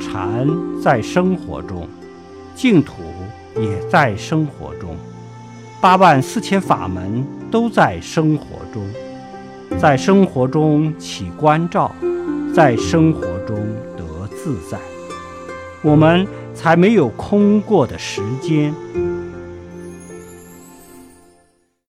禅在生活中净土也在生活中。八万四千法门都在生活中在生活中起关照在生活中得自在。我们才没有空过的时间